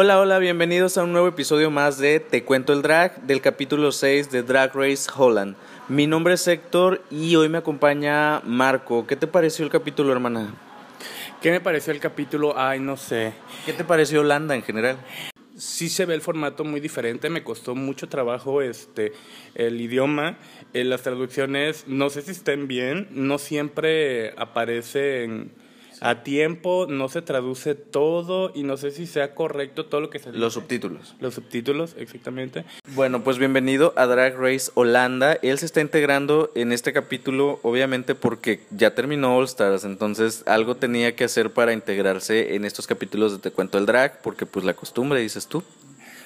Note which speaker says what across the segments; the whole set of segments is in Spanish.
Speaker 1: Hola, hola, bienvenidos a un nuevo episodio más de Te Cuento el Drag, del capítulo 6 de Drag Race Holland. Mi nombre es Héctor y hoy me acompaña Marco. ¿Qué te pareció el capítulo, hermana?
Speaker 2: ¿Qué me pareció el capítulo? Ay, no sé.
Speaker 1: ¿Qué te pareció Holanda en general?
Speaker 2: Sí se ve el formato muy diferente, me costó mucho trabajo este el idioma, eh, las traducciones, no sé si estén bien, no siempre aparecen a tiempo, no se traduce todo y no sé si sea correcto todo lo que se
Speaker 1: Los subtítulos.
Speaker 2: Los subtítulos, exactamente.
Speaker 1: Bueno, pues bienvenido a Drag Race Holanda. Él se está integrando en este capítulo, obviamente porque ya terminó All Stars, entonces algo tenía que hacer para integrarse en estos capítulos de Te Cuento el Drag, porque pues la costumbre, dices tú.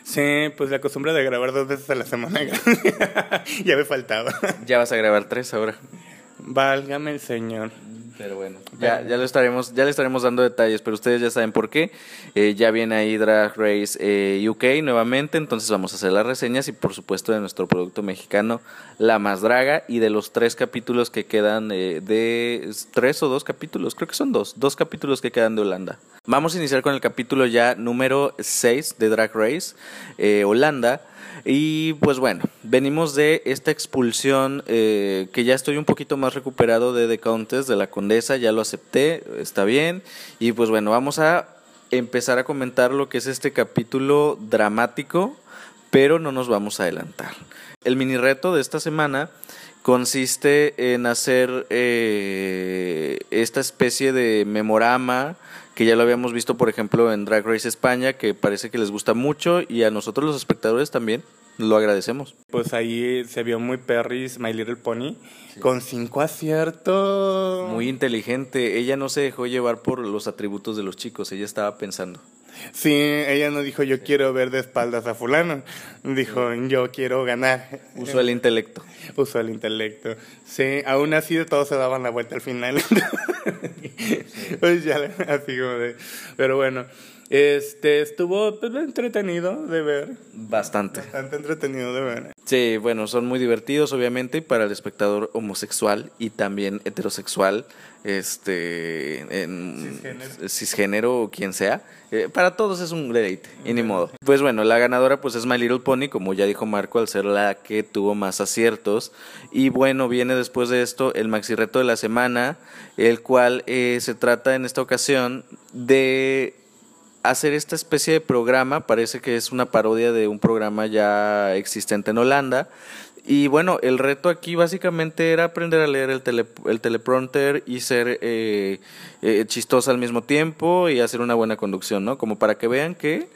Speaker 2: Sí, pues la costumbre de grabar dos veces a la semana ya me faltaba.
Speaker 1: Ya vas a grabar tres ahora.
Speaker 2: Válgame el Señor.
Speaker 1: Pero bueno, ya, ya, lo estaremos, ya le estaremos dando detalles, pero ustedes ya saben por qué. Eh, ya viene ahí Drag Race eh, UK nuevamente, entonces vamos a hacer las reseñas y por supuesto de nuestro producto mexicano, La Más Draga, y de los tres capítulos que quedan eh, de... ¿Tres o dos capítulos? Creo que son dos, dos capítulos que quedan de Holanda. Vamos a iniciar con el capítulo ya número 6 de Drag Race, Holanda. Y pues bueno, venimos de esta expulsión eh, que ya estoy un poquito más recuperado de The Countess, de la Condesa, ya lo acepté, está bien. Y pues bueno, vamos a empezar a comentar lo que es este capítulo dramático, pero no nos vamos a adelantar. El mini reto de esta semana consiste en hacer eh, esta especie de memorama que ya lo habíamos visto, por ejemplo, en Drag Race España, que parece que les gusta mucho y a nosotros los espectadores también lo agradecemos.
Speaker 2: Pues ahí se vio muy perris My Little Pony con cinco aciertos.
Speaker 1: Muy inteligente. Ella no se dejó llevar por los atributos de los chicos, ella estaba pensando.
Speaker 2: Sí, ella no dijo yo quiero ver de espaldas a fulano, dijo yo quiero ganar.
Speaker 1: Usó el intelecto.
Speaker 2: Usó el intelecto. Sí, aún así todos se daban la vuelta al final. pues ya, así como de... Pero bueno, este estuvo pues, entretenido de ver.
Speaker 1: Bastante.
Speaker 2: Bastante entretenido de ver.
Speaker 1: Sí, bueno, son muy divertidos, obviamente, para el espectador homosexual y también heterosexual, este, en cisgénero, o quien sea. Eh, para todos es un deleite, y ni modo. Pues bueno, la ganadora pues es My Little Pony, como ya dijo Marco, al ser la que tuvo más aciertos. Y bueno, viene después de esto el maxi reto de la semana, el cual eh, se trata en esta ocasión de hacer esta especie de programa, parece que es una parodia de un programa ya existente en Holanda. Y bueno, el reto aquí básicamente era aprender a leer el, el teleprompter y ser eh, eh, chistosa al mismo tiempo y hacer una buena conducción, ¿no? Como para que vean que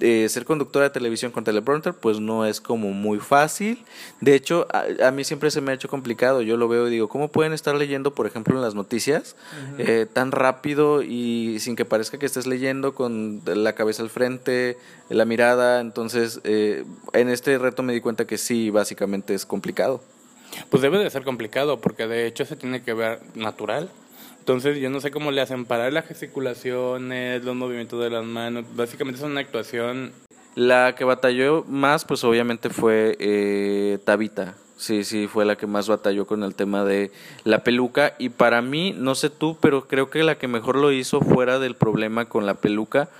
Speaker 1: eh, ser conductora de televisión con teleprompter pues no es como muy fácil. De hecho, a, mí siempre se me ha hecho complicado. Yo lo veo y digo, ¿cómo pueden estar leyendo, por ejemplo, en las noticias eh, tan rápido y sin que parezca que estés leyendo con la cabeza al frente, la mirada? Entonces, eh, en este reto me di cuenta que sí, básicamente es complicado.
Speaker 2: Pues debe de ser complicado porque de hecho se tiene que ver natural. Entonces yo no sé cómo le hacen parar las gesticulaciones, los movimientos de las manos. Básicamente es una actuación.
Speaker 1: La que batalló más, pues obviamente fue eh, Tabita. Sí, sí, fue la que más batalló con el tema de la peluca. Y para mí, no sé tú, pero creo que la que mejor lo hizo fuera del problema con la peluca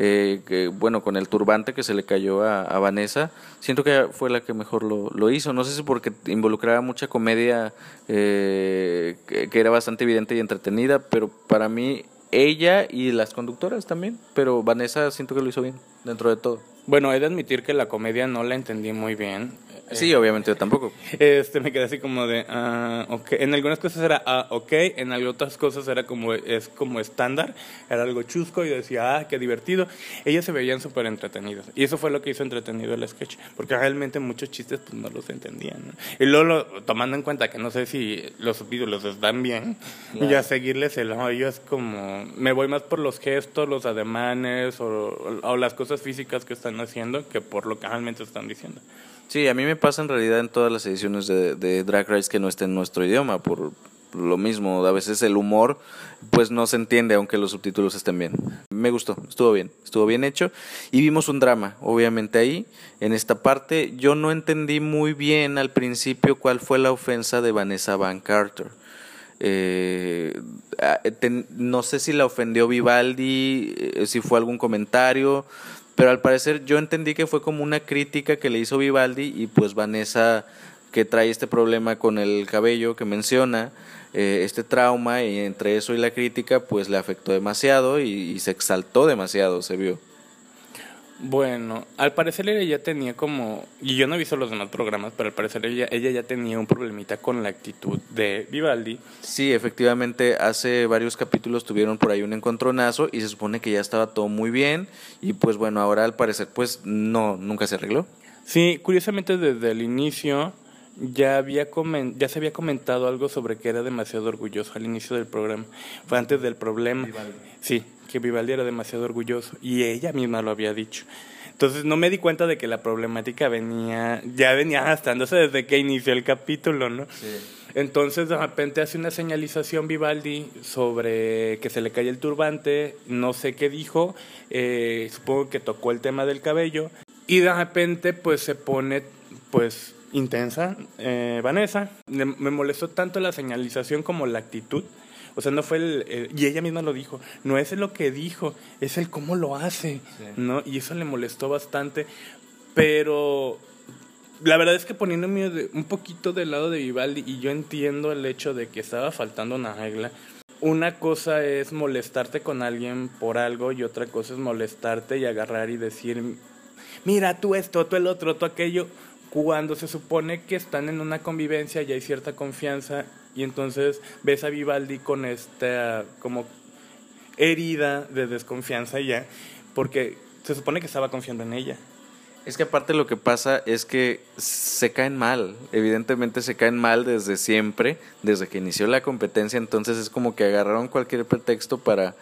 Speaker 1: eh, que, bueno, con el turbante que se le cayó a, Vanessa, siento que fue la que mejor lo, hizo. No sé si porque involucraba mucha comedia eh, que, que, era bastante evidente y entretenida, pero para mí ella y las conductoras también, pero Vanessa siento que lo hizo bien dentro de todo.
Speaker 2: Bueno, he de admitir que la comedia no la entendí muy bien.
Speaker 1: Sí, obviamente yo tampoco.
Speaker 2: Este, me quedé así como de, ah, ok. En algunas cosas era, ah, ok. En otras cosas era como, es como estándar. Era algo chusco y decía, ah, qué divertido. Ellas se veían súper entretenidas. Y eso fue lo que hizo entretenido el sketch. Porque realmente muchos chistes pues no los entendían. Y luego, tomando en cuenta que no sé si los subtítulos están bien, y a seguirles el hoyo es como, me voy más por los gestos, los ademanes o, o las cosas físicas que están haciendo que por lo que realmente están diciendo.
Speaker 1: Sí, a mí me pasa en realidad en todas las ediciones de, de Drag Race que no esté en nuestro idioma, por lo mismo, a veces el humor pues no se entiende aunque los subtítulos estén bien. Me gustó, estuvo bien, estuvo bien hecho y vimos un drama, obviamente ahí, en esta parte. Yo no entendí muy bien al principio cuál fue la ofensa de Vanessa Van Carter. Eh, no sé si la ofendió Vivaldi, eh, si fue algún comentario, pero al parecer yo entendí que fue como una crítica que le hizo Vivaldi y pues Vanessa que trae este problema con el cabello que menciona, eh, este trauma y entre eso y la crítica pues le afectó demasiado y se exaltó demasiado, se vio.
Speaker 2: Bueno, al parecer ella ya tenía como, y yo no he visto los demás programas, pero al parecer ella, ella ya tenía un problemita con la actitud de Vivaldi.
Speaker 1: Sí, efectivamente, hace varios capítulos tuvieron por ahí un encontronazo y se supone que ya estaba todo muy bien y pues bueno, ahora al parecer pues no, nunca se arregló.
Speaker 2: Sí, curiosamente desde el inicio ya, había ya se había comentado algo sobre que era demasiado orgulloso al inicio del programa, fue antes del problema. Vivaldi. Sí, que Vivaldi era demasiado orgulloso y ella misma lo había dicho. Entonces no me di cuenta de que la problemática venía, ya venía gastándose desde que inició el capítulo, ¿no? Entonces de repente hace una señalización Vivaldi sobre que se le cae el turbante, no sé qué dijo, eh, supongo que tocó el tema del cabello y de repente pues se pone pues intensa eh, Vanessa. Me molestó tanto la señalización como la actitud o sea, no fue el, Y ella misma lo dijo. No es lo que dijo, es el cómo lo hace. ¿no? Y eso le molestó bastante. Pero la verdad es que poniéndome un poquito del lado de Vivaldi, y yo entiendo el hecho de que estaba faltando una regla. Una cosa es molestarte con alguien por algo y otra cosa es molestarte y agarrar y decir, mira, tú esto, tú el otro, tú aquello, cuando se supone que están en una convivencia y hay cierta confianza y entonces ves a Vivaldi con esta como herida de desconfianza ya, porque se supone que estaba confiando en ella.
Speaker 1: Es que aparte lo que pasa es que se caen mal, evidentemente se caen mal desde siempre, desde que inició la competencia, entonces es como que agarraron cualquier pretexto para,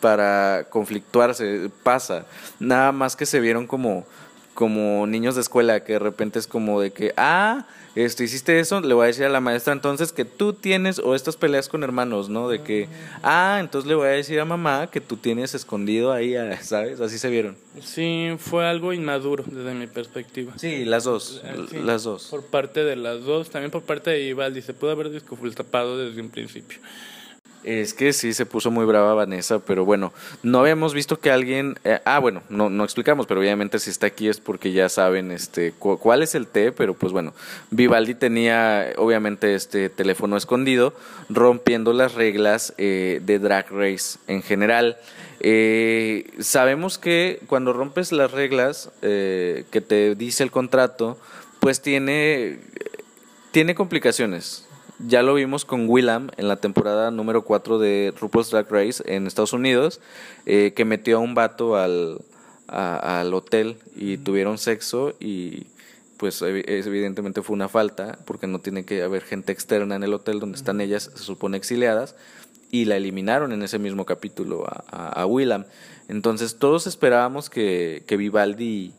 Speaker 1: para conflictuarse, pasa, nada más que se vieron como, como niños de escuela, que de repente es como de que, ah, este, hiciste eso, le voy a decir a la maestra entonces que tú tienes, o estas peleas con hermanos, ¿no? De que, ah, entonces le voy a decir a mamá que tú tienes escondido ahí, ¿sabes? Así se vieron.
Speaker 2: Sí, fue algo inmaduro desde mi perspectiva.
Speaker 1: Sí, las dos, eh, las dos.
Speaker 2: Por parte de las dos, también por parte de Ivaldi, se pudo haber tapado desde un principio.
Speaker 1: Es que sí se puso muy brava Vanessa, pero bueno, no habíamos visto que alguien, eh, ah bueno, no, no explicamos, pero obviamente si está aquí es porque ya saben este cuál es el té, pero pues bueno, Vivaldi tenía obviamente este teléfono escondido, rompiendo las reglas eh, de Drag Race en general. Eh, sabemos que cuando rompes las reglas que te dice el contrato, pues tiene, tiene complicaciones ya lo vimos con Willam en la temporada número 4 de RuPaul's Drag Race en Estados Unidos, eh, que metió a un vato al, al hotel y tuvieron sexo y pues evidentemente fue una falta porque no tiene que haber gente externa en el hotel donde están ellas, se supone exiliadas, y la eliminaron en ese mismo capítulo a, a, Willam. Entonces todos esperábamos que, que Vivaldi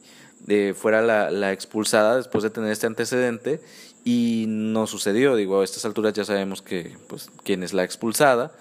Speaker 1: eh, fuera la, la, expulsada después de tener este antecedente y no sucedió, digo, a estas alturas ya sabemos que, pues, quién es la expulsada.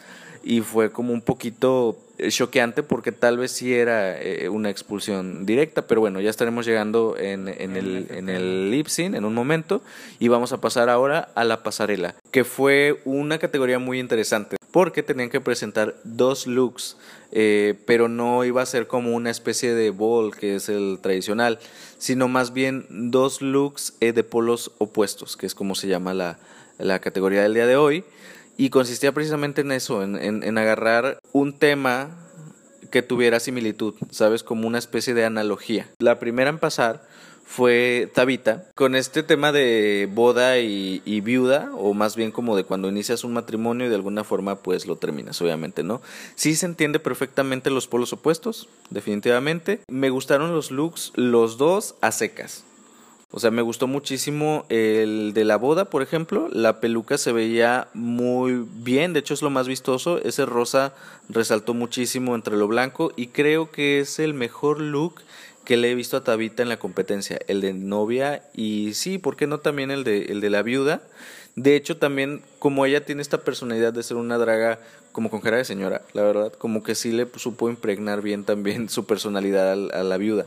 Speaker 1: Y fue como un poquito choqueante porque tal vez sí era eh, una expulsión directa, pero bueno, ya estaremos llegando en, en el, en el en un momento. Y vamos a pasar ahora a la pasarela, que fue una categoría muy interesante porque tenían que presentar dos looks, eh, pero no iba a ser como una especie de ball que es el tradicional, sino más bien dos looks eh, de polos opuestos, que es como se llama la, la, categoría del día de hoy, y consistía precisamente en eso, en, en, en agarrar un tema que tuviera similitud, ¿sabes? Como una especie de analogía. La primera en pasar fue Tabita, con este tema de boda y, viuda, o más bien como de cuando inicias un matrimonio y de alguna forma pues lo terminas, obviamente, ¿no? Sí se entiende perfectamente los polos opuestos, definitivamente. Me gustaron los looks, los dos a secas. O sea, me gustó muchísimo el de la boda, por ejemplo. La peluca se veía muy bien, de hecho es lo más vistoso. Ese rosa resaltó muchísimo entre lo blanco y creo que es el mejor look que le he visto a Tabita en la competencia, el de novia y sí, ¿por qué no también el de, el de la viuda? De hecho, también como ella tiene esta personalidad de ser una draga como con cara de señora, la verdad, como que sí le supo impregnar bien también su personalidad a, la viuda.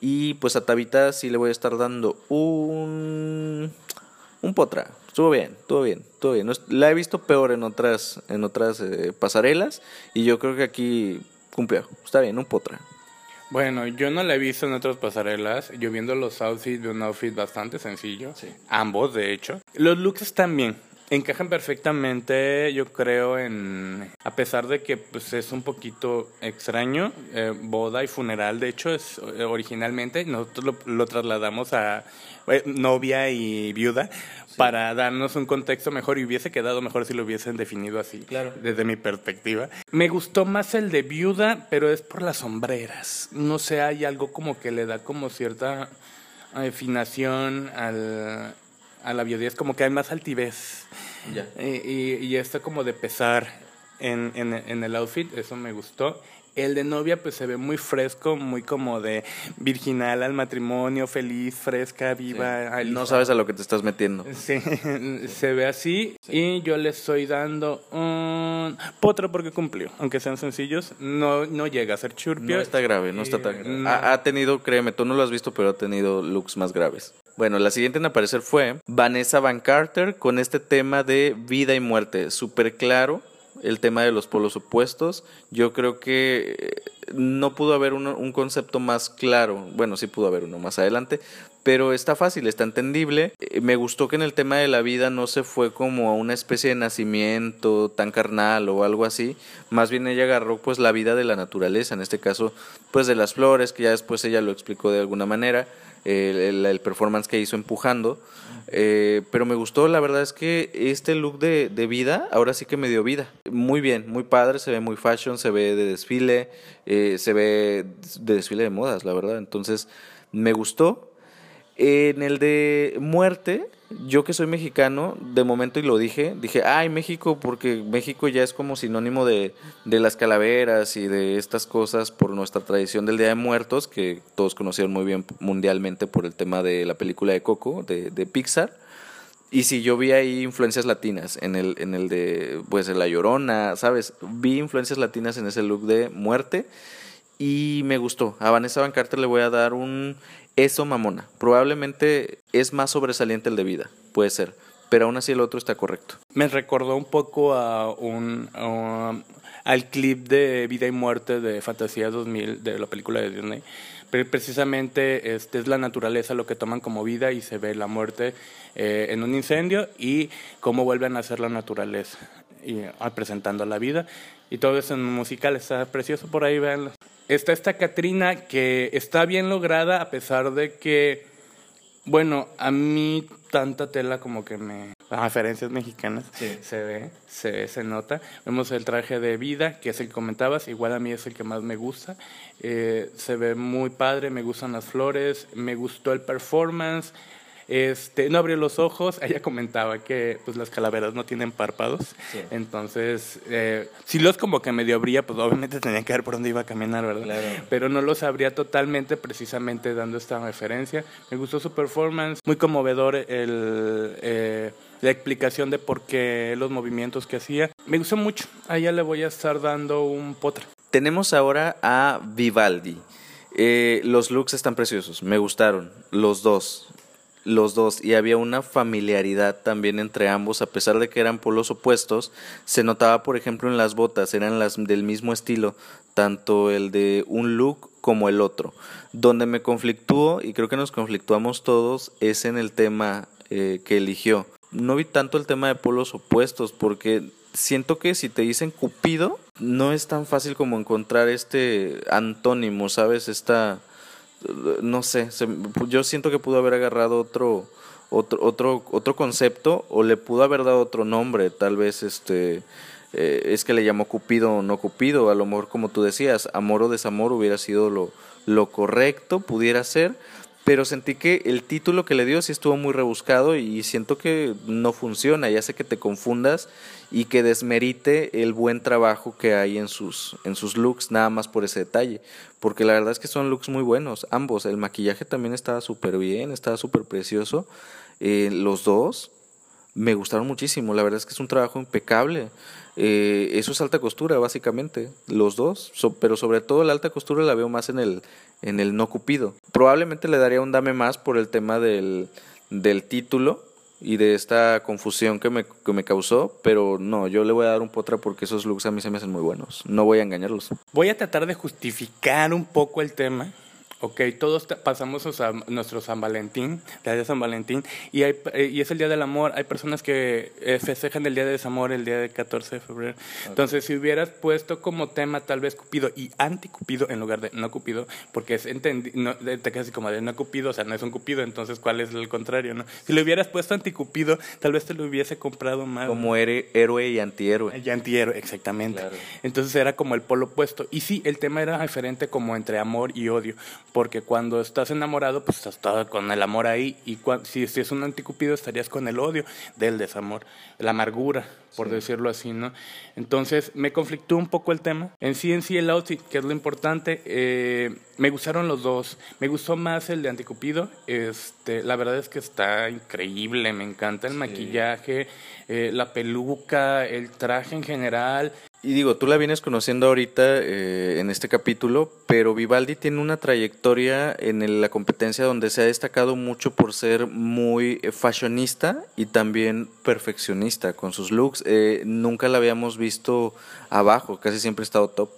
Speaker 1: Y pues a Tabita sí le voy a estar dando un un potra. Estuvo bien, estuvo bien, estuvo bien. La he visto peor en otras en otras eh, pasarelas y yo creo que aquí cumplió. Está bien, un potra.
Speaker 2: Bueno, yo no la he visto en otras pasarelas. Yo viendo los outfits, de un outfit bastante sencillo. Ambos, de hecho. Los looks están bien. Encajan perfectamente, yo creo, en a pesar de que pues, es un poquito extraño, eh, boda y funeral, de hecho, es eh, originalmente nosotros lo, trasladamos a eh, novia y viuda para darnos un contexto mejor y hubiese quedado mejor si lo hubiesen definido así, claro. desde mi perspectiva. Me gustó más el de viuda, pero es por las sombreras. No sé, hay algo como que le da como cierta afinación al a la biodiversidad, como que hay más altivez. Y, y, esto como de pesar en, en, en, el outfit, eso me gustó. El de novia pues se ve muy fresco, muy como de virginal al matrimonio, feliz, fresca, viva.
Speaker 1: No sabes a lo que te estás metiendo.
Speaker 2: Sí, se ve así y yo le estoy dando un potro porque cumplió. Aunque sean sencillos, no, no llega a ser churpio.
Speaker 1: No está grave, no está tan grave. Ha, ha, tenido, créeme, tú no lo has visto, pero ha tenido looks más graves. Bueno, la siguiente en aparecer fue Vanessa Van Carter con este tema de vida y muerte, súper claro, el tema de los polos opuestos. Yo creo que eh, no pudo haber un concepto más claro, bueno, sí pudo haber uno más adelante, pero está fácil, está entendible. Eh, me gustó que en el tema de la vida no se fue como a una especie de nacimiento tan carnal o algo así, más bien ella agarró pues la vida de la naturaleza, en este caso pues de las flores, que ya después ella lo explicó de alguna manera el, performance que hizo empujando. Eh, pero me gustó, la verdad es que este look de, vida, ahora sí que me dio vida. Muy bien, muy padre, se ve muy fashion, se ve de desfile, eh, se ve de desfile de modas, la verdad. Entonces, me gustó. En el de muerte, yo que soy mexicano, de momento y lo dije, dije, ay, México, porque México ya es como sinónimo de, de, las calaveras y de estas cosas por nuestra tradición del Día de Muertos, que todos conocieron muy bien mundialmente por el tema de la película de Coco, de, de Pixar. Y sí, yo vi ahí influencias latinas en el, en el de, pues, La Llorona, ¿sabes? Vi influencias latinas en ese look de muerte y me gustó. A Vanessa Van Carter le voy a dar un eso mamona. Probablemente es más sobresaliente el de vida, puede ser, pero aún así el otro está correcto.
Speaker 2: Me recordó un poco a un al clip de Vida y Muerte de Fantasía 2000 de la película de Disney. Pero precisamente este es la naturaleza lo que toman como vida y se ve la muerte eh, en un incendio y cómo vuelven a ser la naturaleza y ah, presentando la vida y todo eso en musical está precioso por ahí veanlo está esta Catrina que está bien lograda a pesar de que, bueno, a mí tanta tela como que me... referencias mexicanas se ve, se se nota. Vemos el traje de vida, que es el que comentabas, igual a mí es el que más me gusta. Eh, se ve muy padre, me gustan las flores, me gustó el performance. Este, no abrió los ojos, ella comentaba que pues las calaveras no tienen párpados, entonces eh, si los como que medio abría, pues obviamente tenía que ver por dónde iba a caminar, ¿verdad? Pero no los abría totalmente, precisamente dando esta referencia. Me gustó su performance, muy conmovedor el... Eh, la explicación de por qué los movimientos que hacía. Me gustó mucho. A ella le voy a estar dando un potra.
Speaker 1: Tenemos ahora a Vivaldi. Eh, los looks están preciosos, me gustaron, los dos los dos y había una familiaridad también entre ambos a pesar de que eran polos opuestos se notaba por ejemplo en las botas eran las del mismo estilo tanto el de un look como el otro. Donde me conflictúo y creo que nos conflictuamos todos es en el tema eh, que eligió. No vi tanto el tema de polos opuestos porque siento que si te dicen Cupido no es tan fácil como encontrar este antónimo sabes esta no sé, yo siento que pudo haber agarrado otro, otro, otro, otro concepto o le pudo haber dado otro nombre, tal vez este eh, es que le llamó Cupido o no Cupido, a lo mejor como tú decías, amor o desamor hubiera sido lo, lo correcto, pudiera ser, pero sentí que el título que le dio sí estuvo muy rebuscado y siento que no funciona y hace que te confundas y que desmerite el buen trabajo que hay en sus, en sus looks, nada más por ese detalle. Porque la verdad es que son looks muy buenos, ambos. El maquillaje también estaba súper bien, estaba súper precioso. Eh, los dos me gustaron muchísimo, la verdad es que es un trabajo impecable. Eh, eso es alta costura, básicamente, los dos, pero sobre todo la alta costura la veo más en el, en el no cupido. Probablemente le daría un dame más por el tema del, del título, y de esta confusión que me, que me causó, pero no, yo le voy a dar un potra porque esos looks a mí se me hacen muy buenos. No voy a engañarlos.
Speaker 2: Voy a tratar de justificar un poco el tema Ok, todos pasamos a nuestro San Valentín, el día de San Valentín, y, hay, eh, y es el día del amor. Hay personas que eh, festejan el día de desamor el día del 14 de febrero. Entonces, si hubieras puesto como tema tal vez Cupido y anticupido en lugar de no Cupido, porque es entendi no, te quedas así como de no Cupido, o sea, no es un Cupido, entonces ¿cuál es el contrario? no Si le hubieras puesto anticupido, tal vez te lo hubiese comprado más.
Speaker 1: Como héroe y antihéroe.
Speaker 2: Y antihéroe, exactamente. Entonces era como el polo opuesto. Y sí, el tema era diferente como entre amor y odio porque cuando estás enamorado, pues estás con el amor ahí, y si, si, es un anticupido estarías con el odio del desamor, la amargura, por decirlo así, ¿no? Entonces me conflictó un poco el tema. En sí, en sí, el outfit, que es lo importante, eh, me gustaron los dos. Me gustó más el de anticupido, este, la verdad es que está increíble, me encanta el maquillaje, eh, la peluca, el traje en general,
Speaker 1: y digo, tú la vienes conociendo ahorita eh, en este capítulo, pero Vivaldi tiene una trayectoria en la competencia donde se ha destacado mucho por ser muy eh, fashionista y también perfeccionista con sus looks. Eh, nunca la habíamos visto abajo, casi siempre ha estado top.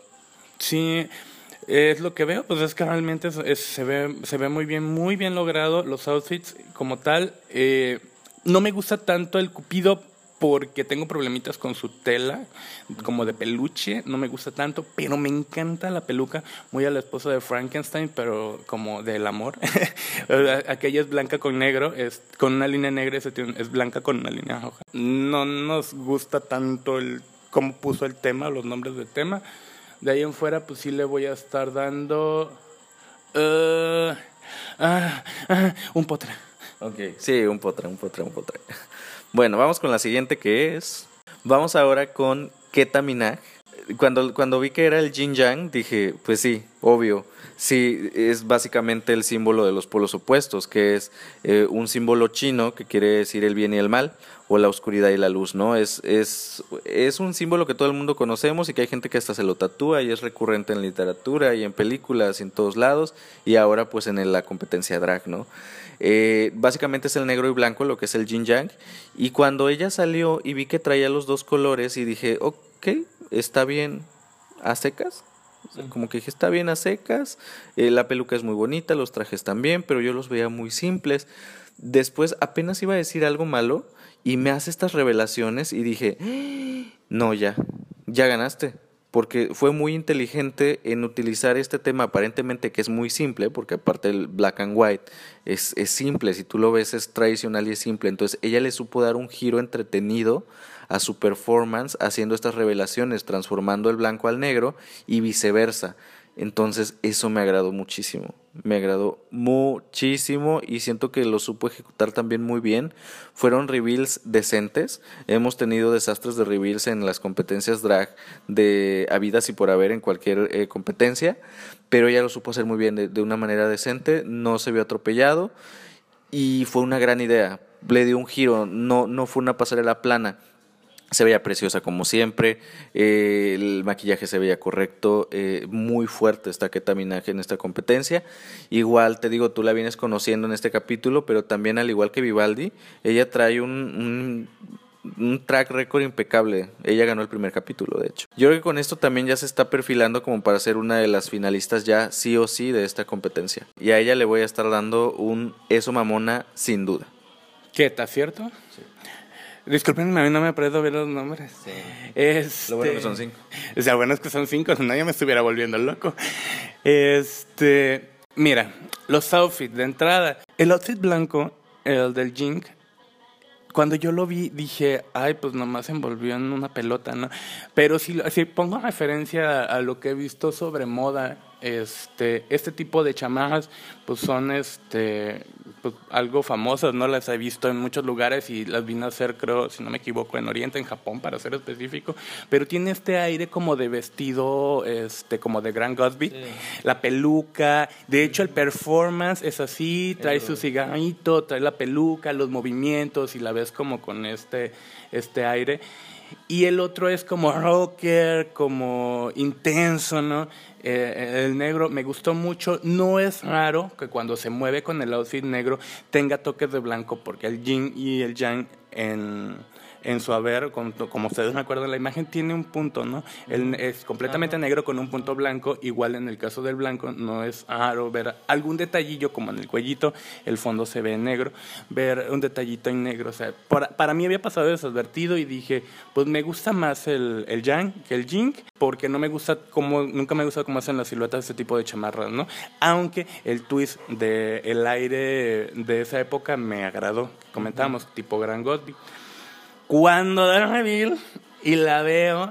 Speaker 2: Sí, es lo que veo, pues es que realmente se, ve, se ve muy bien, muy bien logrado los outfits como tal. no me gusta tanto el cupido porque tengo problemitas con su tela, como de peluche, no me gusta tanto, pero me encanta la peluca, muy a la esposa de Frankenstein, pero como del amor. Aquella es blanca con negro, es con una línea negra, es blanca con una línea roja. No nos gusta tanto el cómo puso el tema, los nombres del tema. De ahí en fuera, pues sí le voy a estar dando uh, ah, ah, un potre.
Speaker 1: Ok, sí, un potre, un potre, un potre. Bueno, vamos con la siguiente que es. Vamos ahora con Ketaminag. Cuando, cuando vi que era el Jin Yang, dije, pues sí, obvio. Sí, es básicamente el símbolo de los polos opuestos, que es eh, un símbolo chino que quiere decir el bien y el mal, o la oscuridad y la luz, ¿no? Es, es, es un símbolo que todo el mundo conocemos y que hay gente que hasta se lo tatúa y es recurrente en literatura y en películas y en todos lados, y ahora pues en la competencia drag, ¿no? Eh, básicamente es el negro y blanco, lo que es el yin yang. Y cuando ella salió y vi que traía los dos colores y dije, ok, está bien a secas. como que dije, está bien a secas, eh, la peluca es muy bonita, los trajes también, pero yo los veía muy simples. Después apenas iba a decir algo malo y me hace estas revelaciones y dije, ¡Ah! no, ya, ya ganaste porque fue muy inteligente en utilizar este tema aparentemente que es muy simple, porque aparte el black and white es, es, simple, si tú lo ves es tradicional y es simple, entonces ella le supo dar un giro entretenido a su performance haciendo estas revelaciones, transformando el blanco al negro y viceversa. Entonces eso me agradó muchísimo, me agradó muchísimo y siento que lo supo ejecutar también muy bien. Fueron reveals decentes, hemos tenido desastres de reveals en las competencias drag de habidas y por haber en cualquier eh, competencia, pero ella lo supo hacer muy bien de, de una manera decente, no se vio atropellado y fue una gran idea. Le dio un giro, no, no fue una pasarela plana se veía preciosa como siempre, eh, el maquillaje se veía correcto, eh, muy fuerte esta ketaminaje en esta competencia. Igual te digo, tú la vienes conociendo en este capítulo, pero también al igual que Vivaldi, ella trae un, un, track record impecable. Ella ganó el primer capítulo, de hecho. Yo creo que con esto también ya se está perfilando como para ser una de las finalistas ya sí o sí de esta competencia. Y a ella le voy a estar dando un eso mamona sin duda.
Speaker 2: ¿Qué? ¿Está cierto? Sí. Disculpenme, a mí no me aprendo ver los nombres. Sí. Este,
Speaker 1: lo bueno que son cinco.
Speaker 2: O sea, bueno es que son cinco, si no yo me estuviera volviendo loco. Este, mira, los outfits de entrada. El outfit blanco, el del Jink, cuando yo lo vi dije, ay, pues nomás se envolvió en una pelota, ¿no? Pero si, si pongo referencia a lo que he visto sobre moda, este, este tipo de chamarras, pues son este, pues, algo famosas, ¿no? Las he visto en muchos lugares y las vine a hacer, creo, si no me equivoco, en Oriente, en Japón, para ser específico. Pero tiene este aire como de vestido, este, como de Grand Gatsby. La peluca, de hecho el performance es así, trae su cigarrito, trae la peluca, los movimientos y la ves como con este, este aire. Y el otro es como rocker, como intenso, ¿no? Eh, el negro me gustó mucho. No es raro que cuando se mueve con el outfit negro tenga toques de blanco, porque el yin y el yang en en su haber, como ustedes me acuerdan, la imagen tiene un punto, ¿no? Él es completamente negro con un punto blanco, igual en el caso del blanco no es raro ver algún detallillo como en el cuellito, el fondo se ve negro, ver un detallito en negro, o sea, para, mí había pasado desadvertido y dije, pues me gusta más el, el yang que el jink, porque no me gusta como, nunca me gusta cómo hacen las siluetas de este tipo de chamarras, ¿no? Aunque el twist del el aire de esa época me agradó, comentábamos, tipo Gran Godby. Cuando da el reveal y la veo,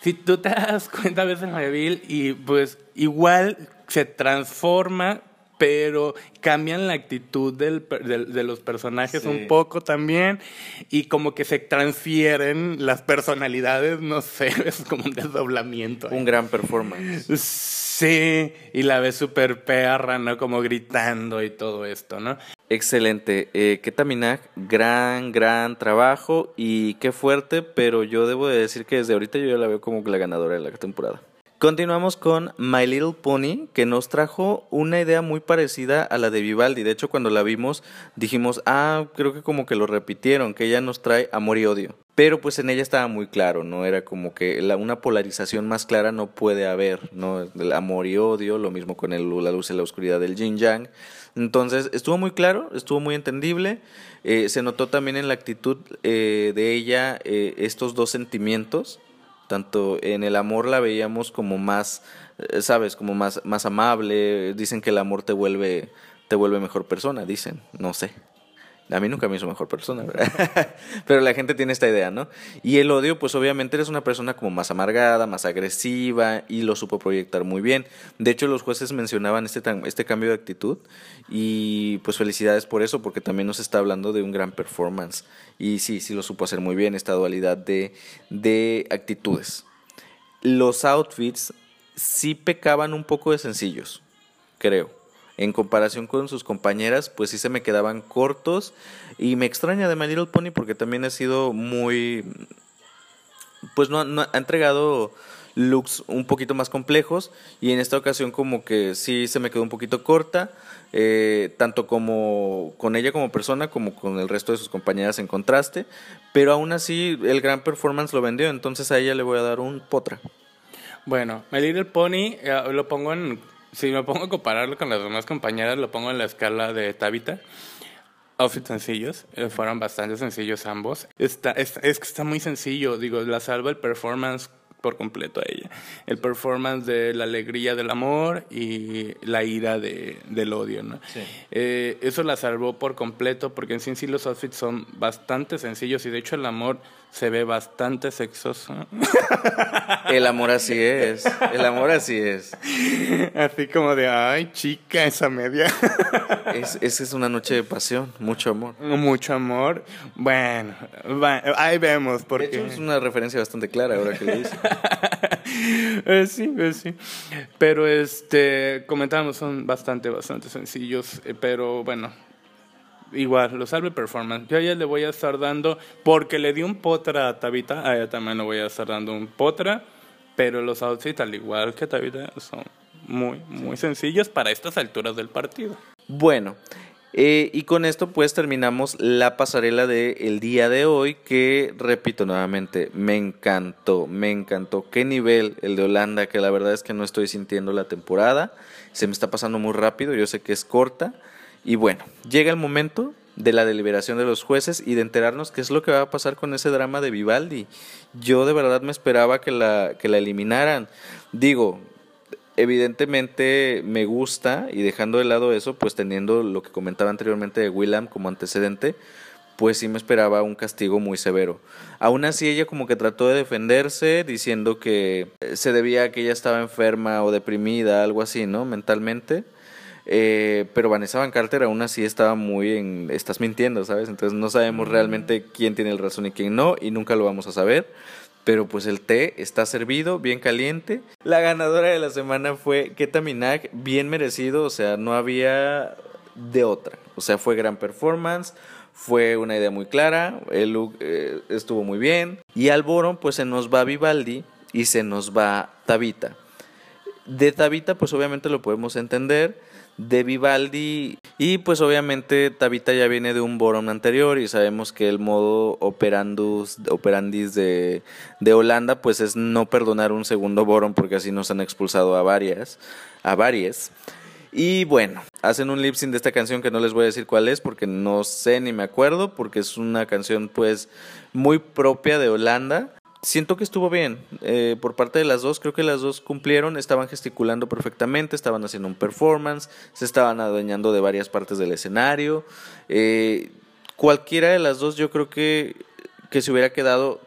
Speaker 2: si tú te das cuenta, ves el reveal y pues igual se transforma, pero cambian la actitud del, de los personajes un poco también y como que se transfieren las personalidades, no sé, es como un desdoblamiento.
Speaker 1: Un gran performance.
Speaker 2: Sí, y la ves súper perra, ¿no? Como gritando y todo esto, ¿no?
Speaker 1: Excelente. Eh, gran, gran trabajo y qué fuerte, pero yo debo de decir que desde ahorita yo ya la veo como la ganadora de la temporada. Continuamos con My Little Pony, que nos trajo una idea muy parecida a la de Vivaldi. De hecho, cuando la vimos, dijimos, ah, creo que como que lo repitieron, que ella nos trae amor y odio. Pero pues en ella estaba muy claro, ¿no? Era como que la, una polarización más clara no puede haber, ¿no? El amor y odio, lo mismo con la luz y la oscuridad del yin yang. Entonces estuvo muy claro, estuvo muy entendible. Eh, se notó también en la actitud eh, de ella eh, estos dos sentimientos. Tanto en el amor la veíamos como más, sabes, como más, más amable. Dicen que el amor te vuelve, te vuelve mejor persona, dicen, no sé. A mí nunca me hizo mejor persona, ¿verdad? Pero la gente tiene esta idea, ¿no? Y el odio, pues obviamente eres una persona como más amargada, más agresiva y lo supo proyectar muy bien. De hecho, los jueces mencionaban este, este cambio de actitud y pues felicidades por eso, porque también nos está hablando de un gran performance. Y sí, sí lo supo hacer muy bien, esta dualidad de, de actitudes. Los outfits sí pecaban un poco de sencillos, creo en comparación con sus compañeras, pues sí se me quedaban cortos. Y me extraña de My Little Pony porque también ha sido muy. Pues no, ha entregado looks un poquito más complejos. Y en esta ocasión, como que sí se me quedó un poquito corta. Eh, tanto como con ella como persona como con el resto de sus compañeras en contraste. Pero aún así, el gran performance lo vendió. Entonces a ella le voy a dar un potra.
Speaker 2: Bueno, My Little Pony eh, lo pongo en si me pongo a compararlo con las demás compañeras, lo pongo en la escala de Tabita. Outfits sencillos, eh, fueron bastante sencillos ambos. Está, es, es que está muy sencillo, digo, la salva el performance por completo a ella. El performance de la alegría del amor y la ira de, del odio, ¿no? Eh, eso la salvó por completo porque en sí, sí los outfits son bastante sencillos y de hecho el amor se ve bastante sexoso.
Speaker 1: El amor así es, el amor así es.
Speaker 2: Así como de, ay chica, esa media.
Speaker 1: Es, esa es una noche de pasión, mucho amor.
Speaker 2: Mucho amor. Bueno, ahí vemos. Porque...
Speaker 1: De hecho, es una referencia bastante clara ahora que lo dice.
Speaker 2: Eh, sí, eh, sí. Pero este, comentábamos, son bastante, bastante sencillos. Eh, pero bueno, igual, lo salve performance. Yo a ella le voy a estar dando, porque le di un potra a Tabita, a ella también le voy a estar dando un potra. Pero los outfits, al igual que Tabita, son muy, muy sencillos para estas alturas del partido.
Speaker 1: Bueno, eh, y con esto pues terminamos la pasarela del el día de hoy que repito nuevamente, me encantó, me encantó. Qué nivel el de Holanda, que la verdad es que no estoy sintiendo la temporada. Se me está pasando muy rápido, yo sé que es corta. Y bueno, llega el momento de la deliberación de los jueces y de enterarnos qué es lo que va a pasar con ese drama de Vivaldi. Yo de verdad me esperaba que la, que la eliminaran. Digo, evidentemente me gusta y dejando de lado eso, pues teniendo lo que comentaba anteriormente de William como antecedente, pues sí me esperaba un castigo muy severo. Aún así ella como que trató de defenderse diciendo que se debía a que ella estaba enferma o deprimida, algo así, ¿no? Mentalmente. Eh, pero Vanessa Van Carter aún así estaba muy en... Estás mintiendo, ¿sabes? Entonces no sabemos realmente quién tiene el razón y quién no y nunca lo vamos a saber pero pues el té está servido, bien caliente. La ganadora de la semana fue Keta bien merecido, o sea, no había de otra. O sea, fue gran performance, fue una idea muy clara, el look eh, estuvo muy bien. Y al Boron pues se nos va Vivaldi y se nos va Tabita. De Tabita pues obviamente lo podemos entender de Vivaldi. Y pues obviamente Tabita ya viene de un Boron anterior y sabemos que el modo operandus, operandis de, de Holanda pues es no perdonar un segundo Boron porque así nos han expulsado a varias, a varias. Y bueno, hacen un lip sync de esta canción que no les voy a decir cuál es porque no sé ni me acuerdo porque es una canción pues muy propia de Holanda siento que estuvo bien eh, por parte de las dos. Creo que las dos cumplieron, estaban gesticulando perfectamente, estaban haciendo un performance, se estaban adueñando de varias partes del escenario. Eh, cualquiera de las dos, yo creo que, que se hubiera quedado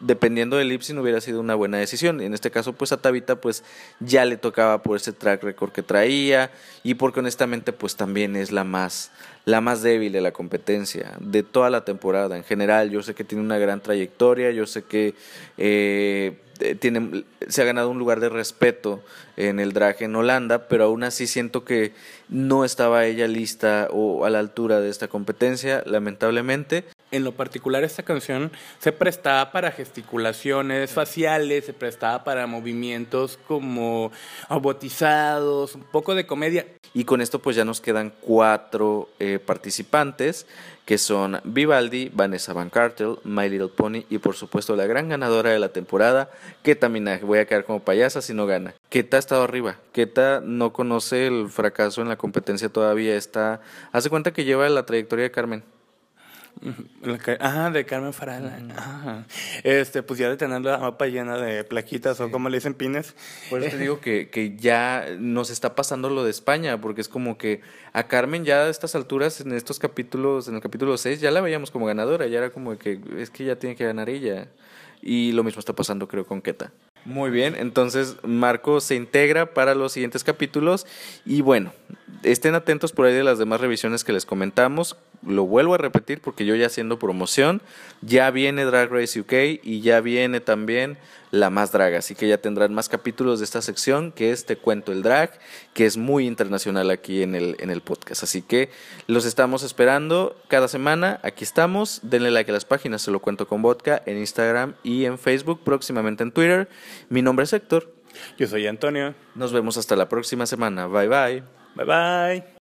Speaker 1: dependiendo del Ipsin hubiera sido una buena decisión. En este caso, pues a Tabita pues ya le tocaba por ese track record que traía y porque honestamente pues también es la más la más débil de la competencia de toda la temporada en general. Yo sé que tiene una gran trayectoria, yo sé que eh, tiene, se ha ganado un lugar de respeto en el drag en Holanda, pero aún así siento que no estaba ella lista o a la altura de esta competencia, lamentablemente
Speaker 2: en lo particular esta canción se prestaba para gesticulaciones faciales, se prestaba para movimientos como robotizados, un poco de comedia.
Speaker 1: Y con esto pues ya nos quedan cuatro eh, participantes que son Vivaldi, Vanessa Van Cartel, My Little Pony y por supuesto la gran ganadora de la temporada, Keta Minaj. Voy a quedar como payasa si no gana. Keta ha estado arriba. Keta no conoce el fracaso en la competencia todavía. Está, hace cuenta que lleva la trayectoria de Carmen
Speaker 2: Ah, de Carmen Farala. Este, pues ya de tener la mapa llena de plaquitas o como le dicen pines.
Speaker 1: Por eso te digo que, que ya nos está pasando lo de España, porque es como que a Carmen ya a estas alturas, en estos capítulos, en el capítulo 6, ya la veíamos como ganadora, ya era como que es que ya tiene que ganar ella. Y lo mismo está pasando creo con Keta. Muy bien, entonces Marco se integra para los siguientes capítulos y bueno, estén atentos por ahí de las demás revisiones que les comentamos. Lo vuelvo a repetir porque yo ya haciendo promoción, ya viene Drag Race UK y ya viene también La Más Draga, así que ya tendrán más capítulos de esta sección que es Te Cuento el Drag, que es muy internacional aquí en el, en el podcast. Así que los estamos esperando cada semana, aquí estamos, denle like a las páginas, se lo cuento con vodka, en Instagram y en Facebook, próximamente en Twitter. Mi nombre es Héctor.
Speaker 2: Yo soy Antonio.
Speaker 1: Nos vemos hasta la próxima semana. Bye bye.
Speaker 2: Bye bye.